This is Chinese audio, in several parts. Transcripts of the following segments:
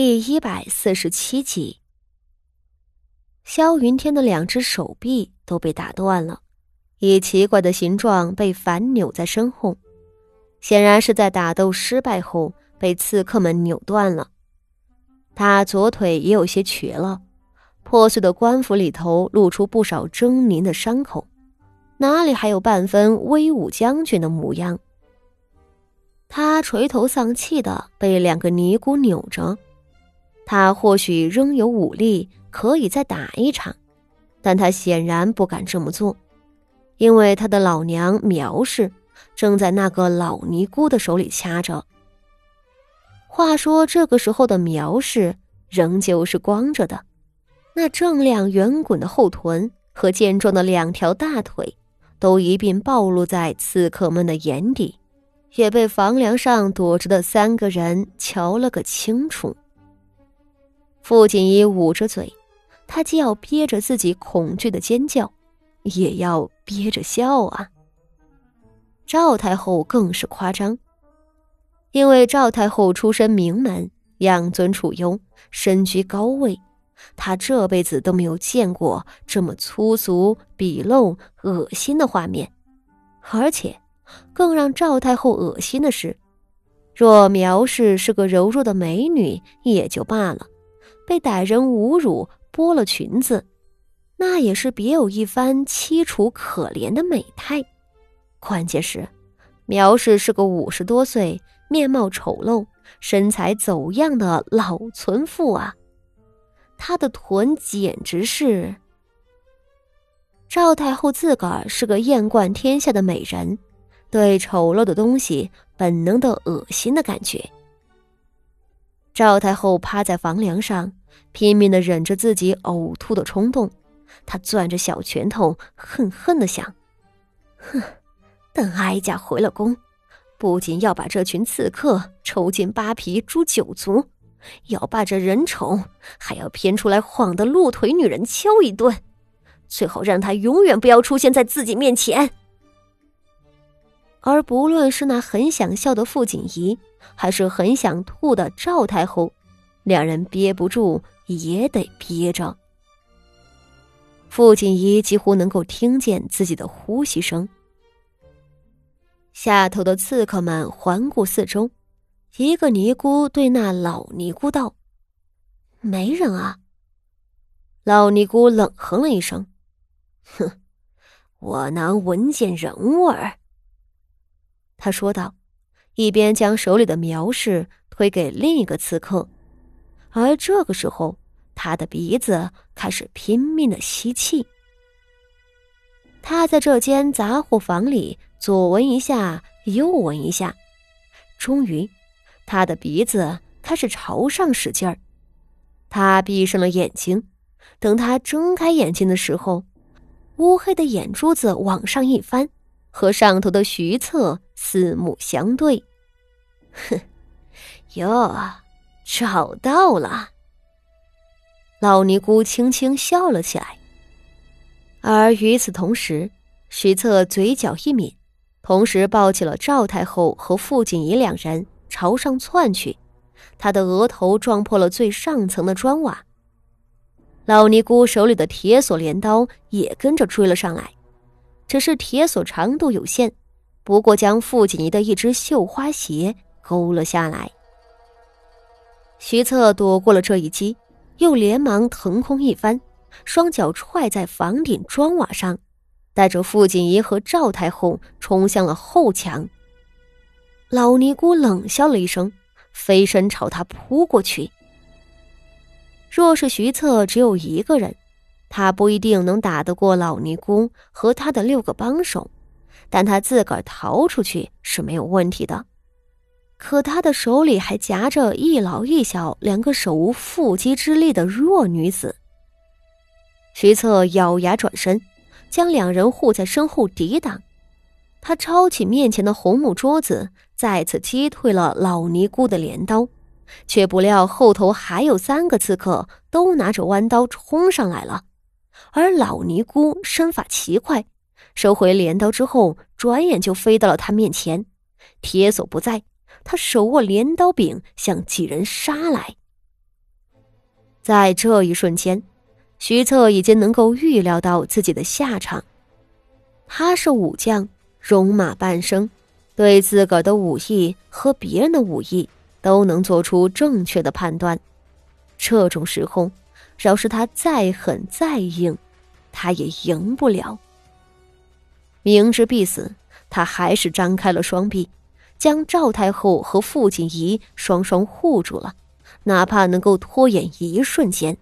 第一百四十七集，萧云天的两只手臂都被打断了，以奇怪的形状被反扭在身后，显然是在打斗失败后被刺客们扭断了。他左腿也有些瘸了，破碎的官服里头露出不少狰狞的伤口，哪里还有半分威武将军的模样？他垂头丧气的被两个尼姑扭着。他或许仍有武力可以再打一场，但他显然不敢这么做，因为他的老娘苗氏正在那个老尼姑的手里掐着。话说这个时候的苗氏仍旧是光着的，那正亮圆滚的后臀和健壮的两条大腿，都一并暴露在刺客们的眼底，也被房梁上躲着的三个人瞧了个清楚。傅锦衣捂着嘴，他既要憋着自己恐惧的尖叫，也要憋着笑啊。赵太后更是夸张，因为赵太后出身名门，养尊处优，身居高位，她这辈子都没有见过这么粗俗、鄙陋、恶心的画面。而且，更让赵太后恶心的是，若苗氏是个柔弱的美女也就罢了。被歹人侮辱，剥了裙子，那也是别有一番凄楚可怜的美态。关键是，苗氏是个五十多岁、面貌丑陋、身材走样的老村妇啊！她的臀简直是……赵太后自个儿是个艳冠天下的美人，对丑陋的东西本能的恶心的感觉。赵太后趴在房梁上。拼命的忍着自己呕吐的冲动，他攥着小拳头，恨恨的想：“哼，等哀家回了宫，不仅要把这群刺客抽筋扒皮诛九族，要把这人丑还要偏出来晃的鹿腿女人敲一顿，最好让他永远不要出现在自己面前。”而不论是那很想笑的傅锦仪，还是很想吐的赵太后。两人憋不住也得憋着。傅锦仪几乎能够听见自己的呼吸声。下头的刺客们环顾四周，一个尼姑对那老尼姑道：“没人啊。”老尼姑冷哼了一声：“哼，我能闻见人味儿。”他说道，一边将手里的苗氏推给另一个刺客。而这个时候，他的鼻子开始拼命的吸气。他在这间杂货房里左闻一下，右闻一下，终于，他的鼻子开始朝上使劲儿。他闭上了眼睛，等他睁开眼睛的时候，乌黑的眼珠子往上一翻，和上头的徐策四目相对。哼，哟。找到了，老尼姑轻轻笑了起来。而与此同时，徐策嘴角一抿，同时抱起了赵太后和傅锦仪两人朝上窜去，他的额头撞破了最上层的砖瓦。老尼姑手里的铁锁镰刀也跟着追了上来，只是铁锁长度有限，不过将傅锦仪的一只绣花鞋勾了下来。徐策躲过了这一击，又连忙腾空一翻，双脚踹在房顶砖瓦上，带着傅锦仪和赵太后冲向了后墙。老尼姑冷笑了一声，飞身朝他扑过去。若是徐策只有一个人，他不一定能打得过老尼姑和他的六个帮手，但他自个儿逃出去是没有问题的。可他的手里还夹着一老一小两个手无缚鸡之力的弱女子。徐策咬牙转身，将两人护在身后抵挡。他抄起面前的红木桌子，再次击退了老尼姑的镰刀，却不料后头还有三个刺客都拿着弯刀冲上来了。而老尼姑身法奇快，收回镰刀之后，转眼就飞到了他面前，铁锁不在。他手握镰刀柄，向几人杀来。在这一瞬间，徐策已经能够预料到自己的下场。他是武将，戎马半生，对自个儿的武艺和别人的武艺都能做出正确的判断。这种时候，饶是他再狠再硬，他也赢不了。明知必死，他还是张开了双臂，将赵太后和傅锦仪双双护住了，哪怕能够拖延一瞬间。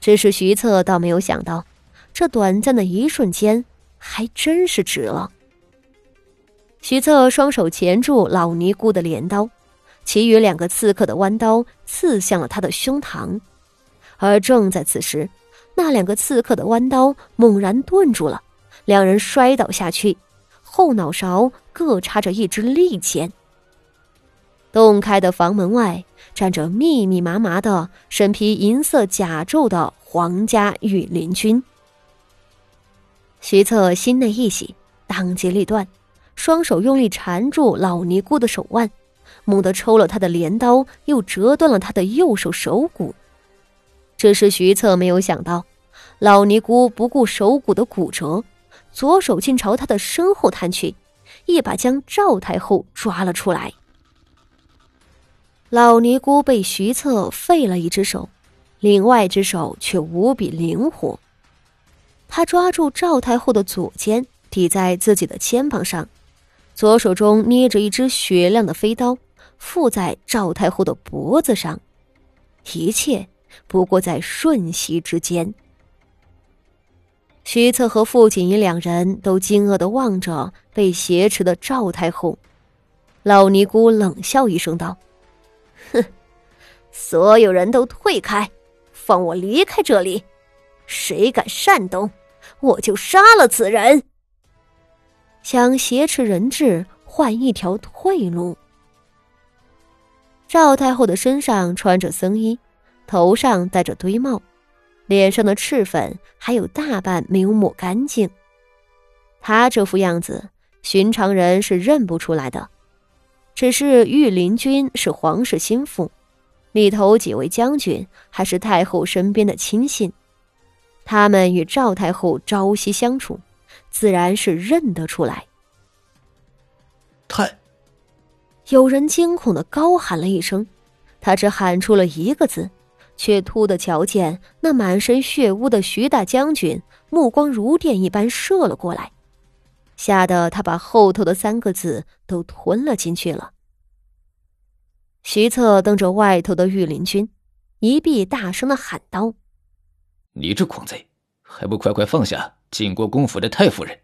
只是徐策倒没有想到，这短暂的一瞬间还真是值了。徐策双手钳住老尼姑的镰刀。其余两个刺客的弯刀刺向了他的胸膛，而正在此时，那两个刺客的弯刀猛然顿住了，两人摔倒下去，后脑勺各插着一支利剑。洞开的房门外站着密密麻麻的身披银色甲胄的皇家御林军。徐策心内一喜，当机立断，双手用力缠住老尼姑的手腕。猛地抽了他的镰刀，又折断了他的右手手骨。这是徐策没有想到，老尼姑不顾手骨的骨折，左手竟朝他的身后探去，一把将赵太后抓了出来。老尼姑被徐策废了一只手，另外一只手却无比灵活。他抓住赵太后的左肩，抵在自己的肩膀上，左手中捏着一只雪亮的飞刀。附在赵太后的脖子上，一切不过在瞬息之间。徐策和傅锦仪两人都惊愕的望着被挟持的赵太后。老尼姑冷笑一声道：“哼，所有人都退开，放我离开这里。谁敢擅动，我就杀了此人。想挟持人质，换一条退路。”赵太后的身上穿着僧衣，头上戴着堆帽，脸上的赤粉还有大半没有抹干净。他这副样子，寻常人是认不出来的。只是御林军是皇室心腹，里头几位将军还是太后身边的亲信，他们与赵太后朝夕相处，自然是认得出来。太。有人惊恐的高喊了一声，他只喊出了一个字，却突的瞧见那满身血污的徐大将军目光如电一般射了过来，吓得他把后头的三个字都吞了进去了。徐策瞪着外头的御林军，一臂大声的喊道：“你这狂贼，还不快快放下进过公府的太夫人！”